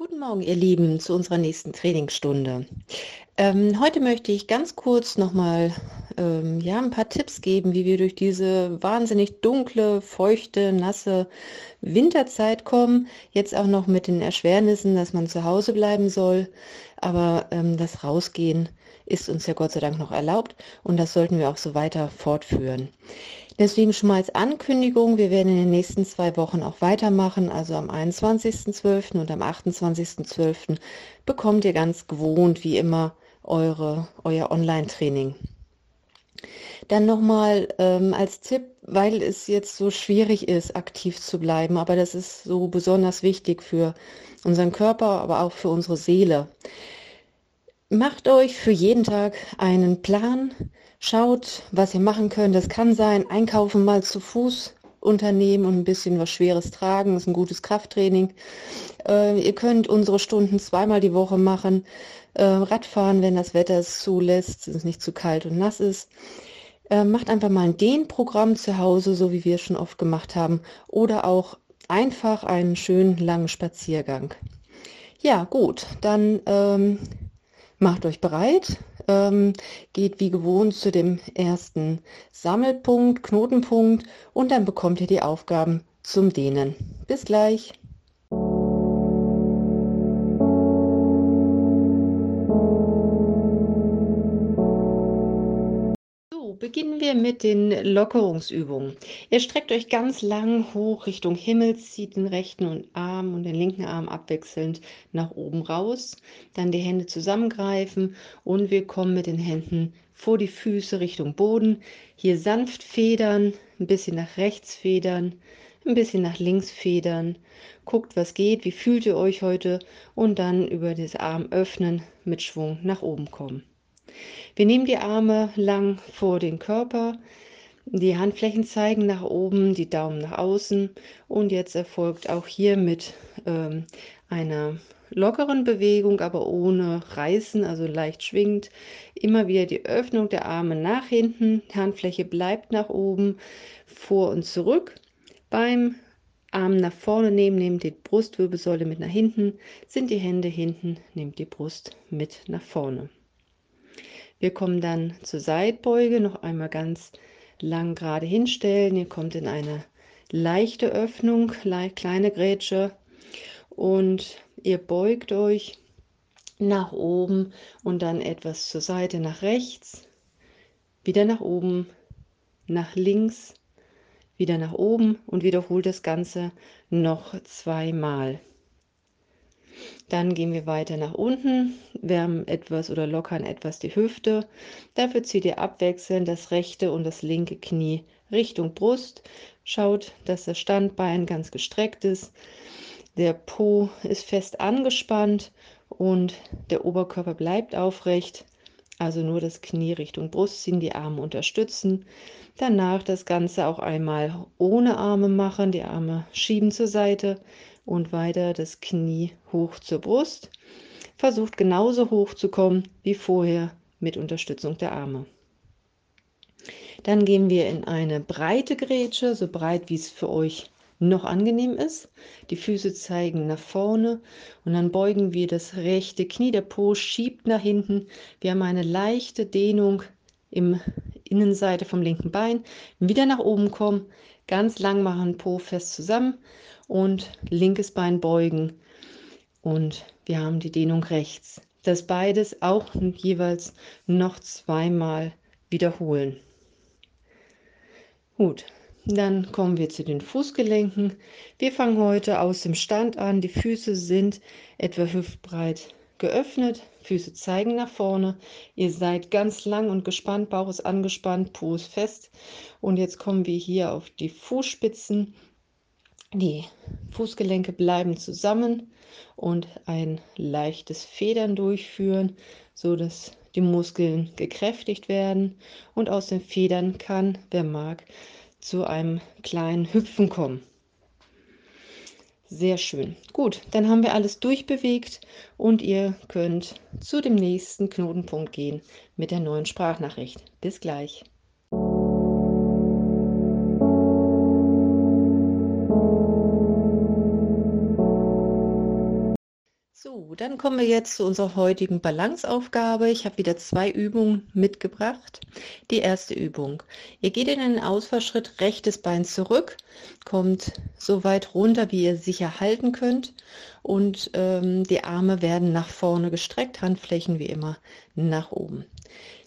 Guten Morgen, ihr Lieben, zu unserer nächsten Trainingsstunde. Ähm, heute möchte ich ganz kurz nochmal ähm, ja, ein paar Tipps geben, wie wir durch diese wahnsinnig dunkle, feuchte, nasse Winterzeit kommen. Jetzt auch noch mit den Erschwernissen, dass man zu Hause bleiben soll. Aber ähm, das Rausgehen ist uns ja Gott sei Dank noch erlaubt und das sollten wir auch so weiter fortführen. Deswegen schon mal als Ankündigung, wir werden in den nächsten zwei Wochen auch weitermachen. Also am 21.12. und am 28.12. bekommt ihr ganz gewohnt, wie immer, eure, euer Online-Training. Dann nochmal ähm, als Tipp, weil es jetzt so schwierig ist, aktiv zu bleiben, aber das ist so besonders wichtig für unseren Körper, aber auch für unsere Seele. Macht euch für jeden Tag einen Plan, Schaut, was ihr machen könnt. Das kann sein, einkaufen mal zu Fuß unternehmen und ein bisschen was Schweres tragen. Das ist ein gutes Krafttraining. Äh, ihr könnt unsere Stunden zweimal die Woche machen. Äh, Radfahren, wenn das Wetter es zulässt, es nicht zu kalt und nass ist. Äh, macht einfach mal ein Dehnprogramm zu Hause, so wie wir es schon oft gemacht haben. Oder auch einfach einen schönen langen Spaziergang. Ja, gut, dann ähm, macht euch bereit ähm, geht wie gewohnt zu dem ersten Sammelpunkt, Knotenpunkt und dann bekommt ihr die Aufgaben zum Dehnen. Bis gleich. Beginnen wir mit den Lockerungsübungen. Ihr streckt euch ganz lang hoch Richtung Himmel, zieht den rechten Arm und den linken Arm abwechselnd nach oben raus, dann die Hände zusammengreifen und wir kommen mit den Händen vor die Füße Richtung Boden. Hier sanft federn, ein bisschen nach rechts federn, ein bisschen nach links federn. Guckt, was geht, wie fühlt ihr euch heute und dann über das Arm öffnen, mit Schwung nach oben kommen. Wir nehmen die Arme lang vor den Körper, die Handflächen zeigen nach oben, die Daumen nach außen und jetzt erfolgt auch hier mit ähm, einer lockeren Bewegung, aber ohne Reißen, also leicht schwingend, immer wieder die Öffnung der Arme nach hinten, Handfläche bleibt nach oben, vor und zurück. Beim Arm nach vorne nehmen, nehmt die Brustwirbelsäule mit nach hinten, sind die Hände hinten, nehmt die Brust mit nach vorne. Wir kommen dann zur Seitbeuge, noch einmal ganz lang gerade hinstellen. Ihr kommt in eine leichte Öffnung, kleine Grätsche und ihr beugt euch nach oben und dann etwas zur Seite nach rechts, wieder nach oben, nach links, wieder nach oben und wiederholt das Ganze noch zweimal. Dann gehen wir weiter nach unten, wärmen etwas oder lockern etwas die Hüfte. Dafür zieht ihr abwechselnd das rechte und das linke Knie Richtung Brust. Schaut, dass das Standbein ganz gestreckt ist. Der Po ist fest angespannt und der Oberkörper bleibt aufrecht. Also nur das Knie Richtung Brust ziehen, die Arme unterstützen. Danach das Ganze auch einmal ohne Arme machen, die Arme schieben zur Seite und weiter das Knie hoch zur Brust. Versucht genauso hoch zu kommen wie vorher mit Unterstützung der Arme. Dann gehen wir in eine breite Grätsche, so breit wie es für euch noch angenehm ist. Die Füße zeigen nach vorne und dann beugen wir das rechte Knie. Der Po schiebt nach hinten. Wir haben eine leichte Dehnung im Innenseite vom linken Bein. Wieder nach oben kommen, ganz lang machen, Po fest zusammen und linkes Bein beugen und wir haben die Dehnung rechts. Das beides auch jeweils noch zweimal wiederholen. Gut, dann kommen wir zu den Fußgelenken. Wir fangen heute aus dem Stand an. Die Füße sind etwa hüftbreit geöffnet, Füße zeigen nach vorne. Ihr seid ganz lang und gespannt, Bauch ist angespannt, Po ist fest. Und jetzt kommen wir hier auf die Fußspitzen die Fußgelenke bleiben zusammen und ein leichtes Federn durchführen, so dass die Muskeln gekräftigt werden und aus den Federn kann, wer mag, zu einem kleinen Hüpfen kommen. Sehr schön. Gut, dann haben wir alles durchbewegt und ihr könnt zu dem nächsten Knotenpunkt gehen mit der neuen Sprachnachricht. Bis gleich. Dann kommen wir jetzt zu unserer heutigen Balanceaufgabe. Ich habe wieder zwei Übungen mitgebracht. Die erste Übung. Ihr geht in einen Ausfallschritt, rechtes Bein zurück, kommt so weit runter, wie ihr sicher halten könnt und ähm, die Arme werden nach vorne gestreckt, Handflächen wie immer nach oben.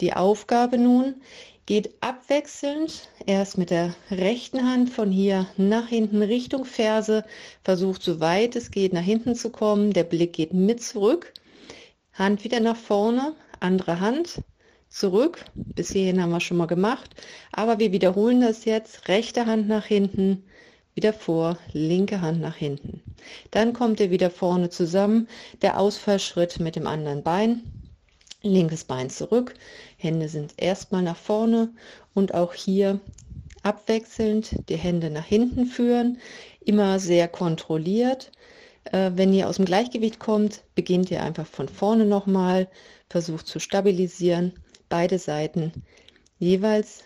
Die Aufgabe nun, geht abwechselnd. Erst mit der rechten Hand von hier nach hinten Richtung Ferse, versucht so weit es geht nach hinten zu kommen, der Blick geht mit zurück, Hand wieder nach vorne, andere Hand zurück, bis hierhin haben wir schon mal gemacht, aber wir wiederholen das jetzt, rechte Hand nach hinten, wieder vor, linke Hand nach hinten. Dann kommt ihr wieder vorne zusammen, der Ausfallschritt mit dem anderen Bein, linkes Bein zurück, Hände sind erstmal nach vorne und auch hier abwechselnd die Hände nach hinten führen, immer sehr kontrolliert. Äh, wenn ihr aus dem Gleichgewicht kommt, beginnt ihr einfach von vorne nochmal, versucht zu stabilisieren, beide Seiten jeweils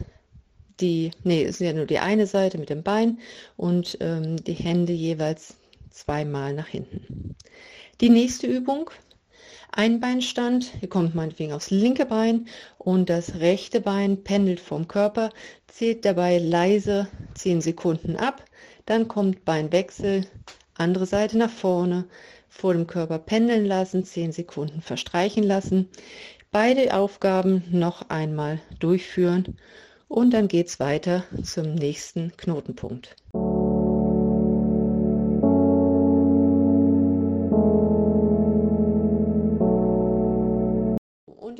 die, nee, ist ja nur die eine Seite mit dem Bein und ähm, die Hände jeweils zweimal nach hinten. Die nächste Übung Einbeinstand, ihr kommt meinetwegen aufs linke Bein und das rechte Bein pendelt vom Körper, zählt dabei leise 10 Sekunden ab, dann kommt Beinwechsel, andere Seite nach vorne, vor dem Körper pendeln lassen, 10 Sekunden verstreichen lassen, beide Aufgaben noch einmal durchführen und dann geht es weiter zum nächsten Knotenpunkt.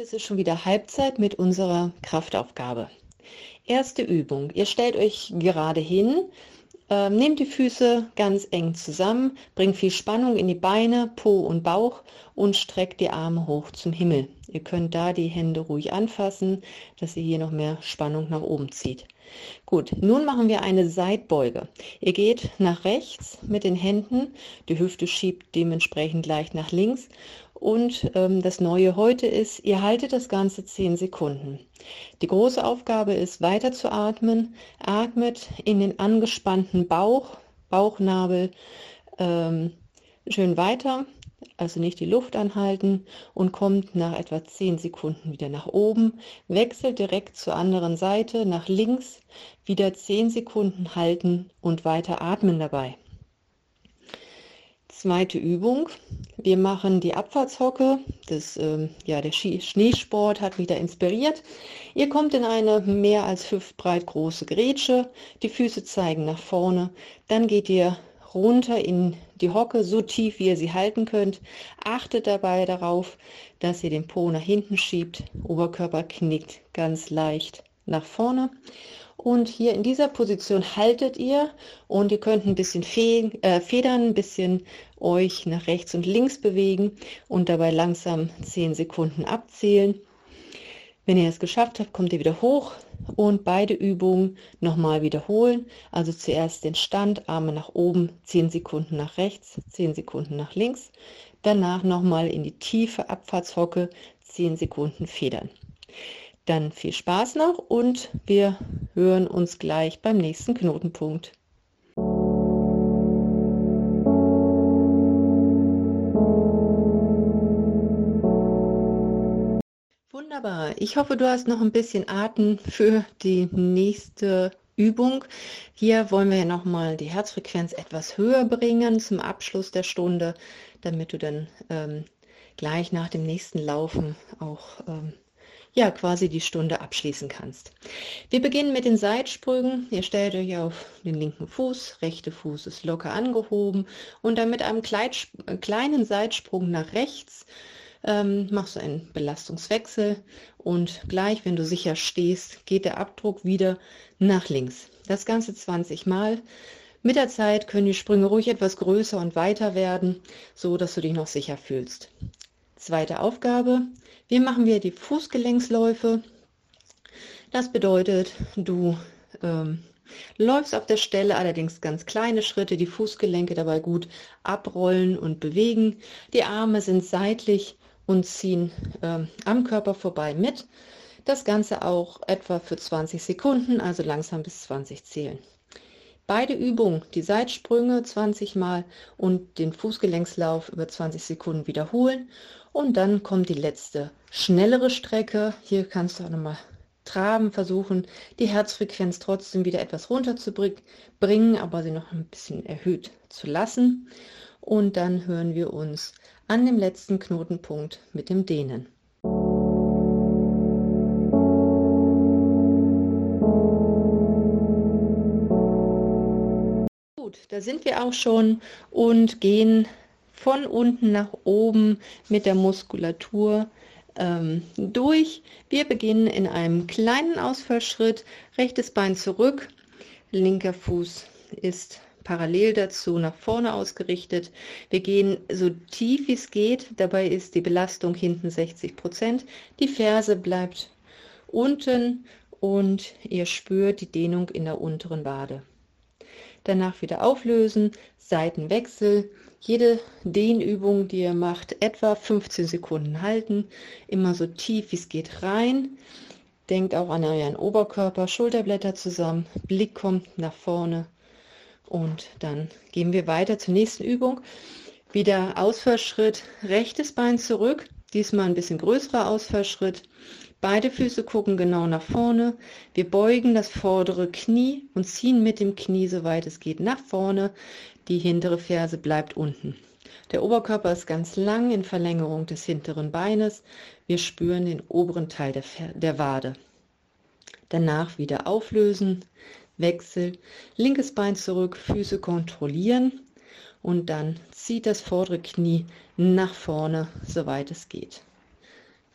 Es ist schon wieder Halbzeit mit unserer Kraftaufgabe. Erste Übung. Ihr stellt euch gerade hin, äh, nehmt die Füße ganz eng zusammen, bringt viel Spannung in die Beine, Po und Bauch und streckt die Arme hoch zum Himmel. Ihr könnt da die Hände ruhig anfassen, dass ihr hier noch mehr Spannung nach oben zieht. Gut, nun machen wir eine Seitbeuge. Ihr geht nach rechts mit den Händen, die Hüfte schiebt dementsprechend leicht nach links und ähm, das Neue heute ist, ihr haltet das Ganze 10 Sekunden. Die große Aufgabe ist, weiter zu atmen. Atmet in den angespannten Bauch, Bauchnabel ähm, schön weiter, also nicht die Luft anhalten und kommt nach etwa 10 Sekunden wieder nach oben. Wechselt direkt zur anderen Seite, nach links, wieder 10 Sekunden halten und weiter atmen dabei. Zweite Übung. Wir machen die Abfahrtshocke. Das, ähm, ja, der Schneesport hat wieder inspiriert. Ihr kommt in eine mehr als hüftbreit große Grätsche. Die Füße zeigen nach vorne. Dann geht ihr runter in die Hocke, so tief wie ihr sie halten könnt. Achtet dabei darauf, dass ihr den Po nach hinten schiebt. Oberkörper knickt ganz leicht nach vorne. Und hier in dieser Position haltet ihr und ihr könnt ein bisschen fe äh, federn, ein bisschen euch nach rechts und links bewegen und dabei langsam 10 Sekunden abzählen. Wenn ihr es geschafft habt, kommt ihr wieder hoch und beide Übungen nochmal wiederholen. Also zuerst den Stand, Arme nach oben, 10 Sekunden nach rechts, 10 Sekunden nach links. Danach nochmal in die tiefe Abfahrtshocke, 10 Sekunden federn. Dann viel Spaß noch und wir hören uns gleich beim nächsten Knotenpunkt. Wunderbar. Ich hoffe, du hast noch ein bisschen Atem für die nächste Übung. Hier wollen wir ja nochmal die Herzfrequenz etwas höher bringen zum Abschluss der Stunde, damit du dann ähm, gleich nach dem nächsten Laufen auch ähm, ja quasi die Stunde abschließen kannst. Wir beginnen mit den Seitsprüngen. Ihr stellt euch auf den linken Fuß, rechte Fuß ist locker angehoben und dann mit einem kleinen Seitsprung nach rechts ähm, machst du einen Belastungswechsel und gleich, wenn du sicher stehst, geht der Abdruck wieder nach links. Das Ganze 20 Mal. Mit der Zeit können die Sprünge ruhig etwas größer und weiter werden, so dass du dich noch sicher fühlst. Zweite Aufgabe, wir machen wir die Fußgelenksläufe. Das bedeutet, du ähm, läufst auf der Stelle, allerdings ganz kleine Schritte, die Fußgelenke dabei gut abrollen und bewegen. Die Arme sind seitlich und ziehen ähm, am Körper vorbei mit. Das Ganze auch etwa für 20 Sekunden, also langsam bis 20 zählen. Beide Übungen, die Seitsprünge 20 Mal und den Fußgelenkslauf über 20 Sekunden wiederholen. Und dann kommt die letzte, schnellere Strecke. Hier kannst du auch nochmal traben, versuchen, die Herzfrequenz trotzdem wieder etwas runterzubringen, aber sie noch ein bisschen erhöht zu lassen. Und dann hören wir uns an dem letzten Knotenpunkt mit dem Dehnen. Sind wir auch schon und gehen von unten nach oben mit der Muskulatur ähm, durch. Wir beginnen in einem kleinen Ausfallschritt, rechtes Bein zurück, linker Fuß ist parallel dazu nach vorne ausgerichtet. Wir gehen so tief wie es geht. Dabei ist die Belastung hinten 60 Prozent. Die Ferse bleibt unten und ihr spürt die Dehnung in der unteren Wade. Danach wieder auflösen, Seitenwechsel. Jede Dehnübung, die ihr macht, etwa 15 Sekunden halten. Immer so tief wie es geht rein. Denkt auch an euren Oberkörper, Schulterblätter zusammen, Blick kommt nach vorne und dann gehen wir weiter zur nächsten Übung. Wieder Ausfallschritt, rechtes Bein zurück, diesmal ein bisschen größerer Ausfallschritt. Beide Füße gucken genau nach vorne. Wir beugen das vordere Knie und ziehen mit dem Knie, soweit es geht, nach vorne. Die hintere Ferse bleibt unten. Der Oberkörper ist ganz lang in Verlängerung des hinteren Beines. Wir spüren den oberen Teil der, der Wade. Danach wieder auflösen, Wechsel, linkes Bein zurück, Füße kontrollieren und dann zieht das vordere Knie nach vorne, soweit es geht.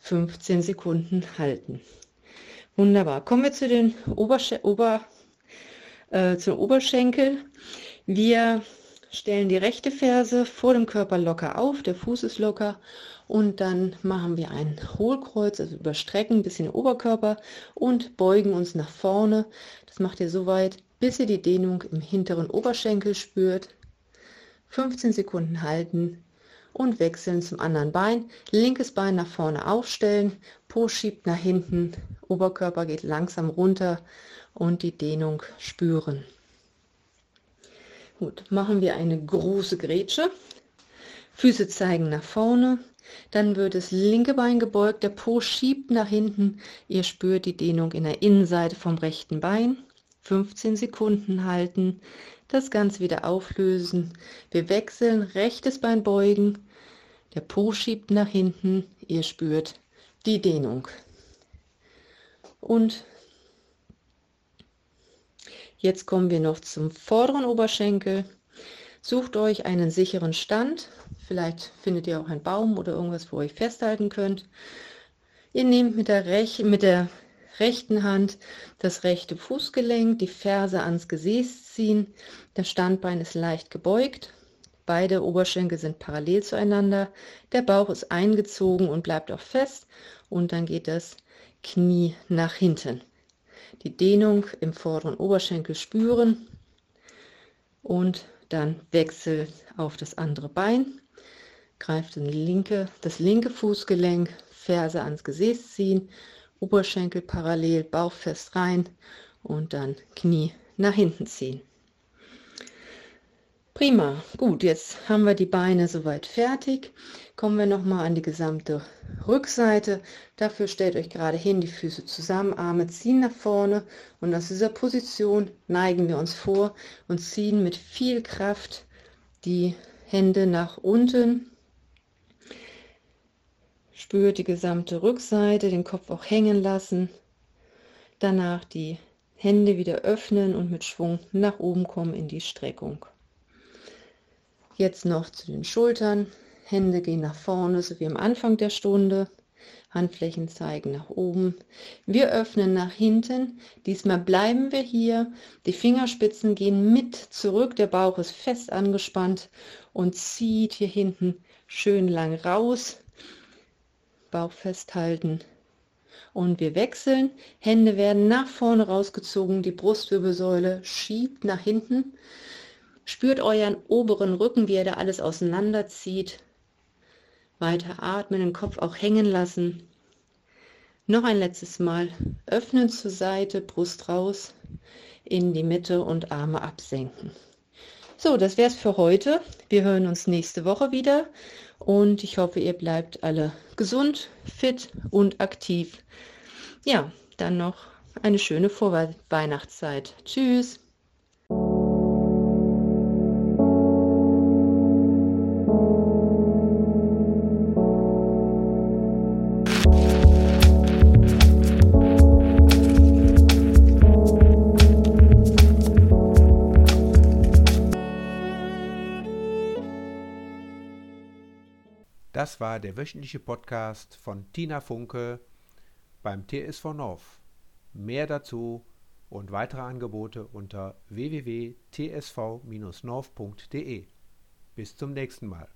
15 Sekunden halten. Wunderbar. Kommen wir zu den Obersch Ober, äh, zum Oberschenkel. Wir stellen die rechte Ferse vor dem Körper locker auf, der Fuß ist locker und dann machen wir ein Hohlkreuz, also überstrecken ein bisschen den Oberkörper und beugen uns nach vorne. Das macht ihr so weit, bis ihr die Dehnung im hinteren Oberschenkel spürt. 15 Sekunden halten und wechseln zum anderen Bein. Linkes Bein nach vorne aufstellen, Po schiebt nach hinten, Oberkörper geht langsam runter und die Dehnung spüren. Gut, machen wir eine große Grätsche. Füße zeigen nach vorne, dann wird das linke Bein gebeugt, der Po schiebt nach hinten. Ihr spürt die Dehnung in der Innenseite vom rechten Bein. 15 Sekunden halten, das Ganze wieder auflösen. Wir wechseln, rechtes Bein beugen, der Po schiebt nach hinten, ihr spürt die Dehnung. Und jetzt kommen wir noch zum vorderen Oberschenkel. Sucht euch einen sicheren Stand. Vielleicht findet ihr auch einen Baum oder irgendwas, wo ihr euch festhalten könnt. Ihr nehmt mit der, Rech mit der rechten Hand das rechte Fußgelenk, die Ferse ans Gesäß ziehen. Das Standbein ist leicht gebeugt. Beide Oberschenkel sind parallel zueinander. Der Bauch ist eingezogen und bleibt auch fest. Und dann geht das Knie nach hinten. Die Dehnung im vorderen Oberschenkel spüren und dann wechselt auf das andere Bein, greift in linke, das linke Fußgelenk, Ferse ans Gesäß ziehen, Oberschenkel parallel, Bauch fest rein und dann Knie nach hinten ziehen. Prima, gut, jetzt haben wir die Beine soweit fertig. Kommen wir nochmal an die gesamte Rückseite. Dafür stellt euch gerade hin, die Füße zusammen, Arme ziehen nach vorne und aus dieser Position neigen wir uns vor und ziehen mit viel Kraft die Hände nach unten. Spürt die gesamte Rückseite, den Kopf auch hängen lassen. Danach die Hände wieder öffnen und mit Schwung nach oben kommen in die Streckung. Jetzt noch zu den Schultern. Hände gehen nach vorne, so wie am Anfang der Stunde. Handflächen zeigen nach oben. Wir öffnen nach hinten. Diesmal bleiben wir hier. Die Fingerspitzen gehen mit zurück. Der Bauch ist fest angespannt und zieht hier hinten schön lang raus. Bauch festhalten. Und wir wechseln. Hände werden nach vorne rausgezogen. Die Brustwirbelsäule schiebt nach hinten. Spürt euren oberen Rücken, wie er da alles auseinanderzieht. Weiter atmen, den Kopf auch hängen lassen. Noch ein letztes Mal. Öffnen zur Seite, Brust raus. in die Mitte und Arme absenken. So, das wäre es für heute. Wir hören uns nächste Woche wieder und ich hoffe, ihr bleibt alle gesund, fit und aktiv. Ja, dann noch eine schöne Vorweihnachtszeit. Tschüss. Das war der wöchentliche Podcast von Tina Funke beim TSV North. Mehr dazu und weitere Angebote unter www.tsv-north.de. Bis zum nächsten Mal.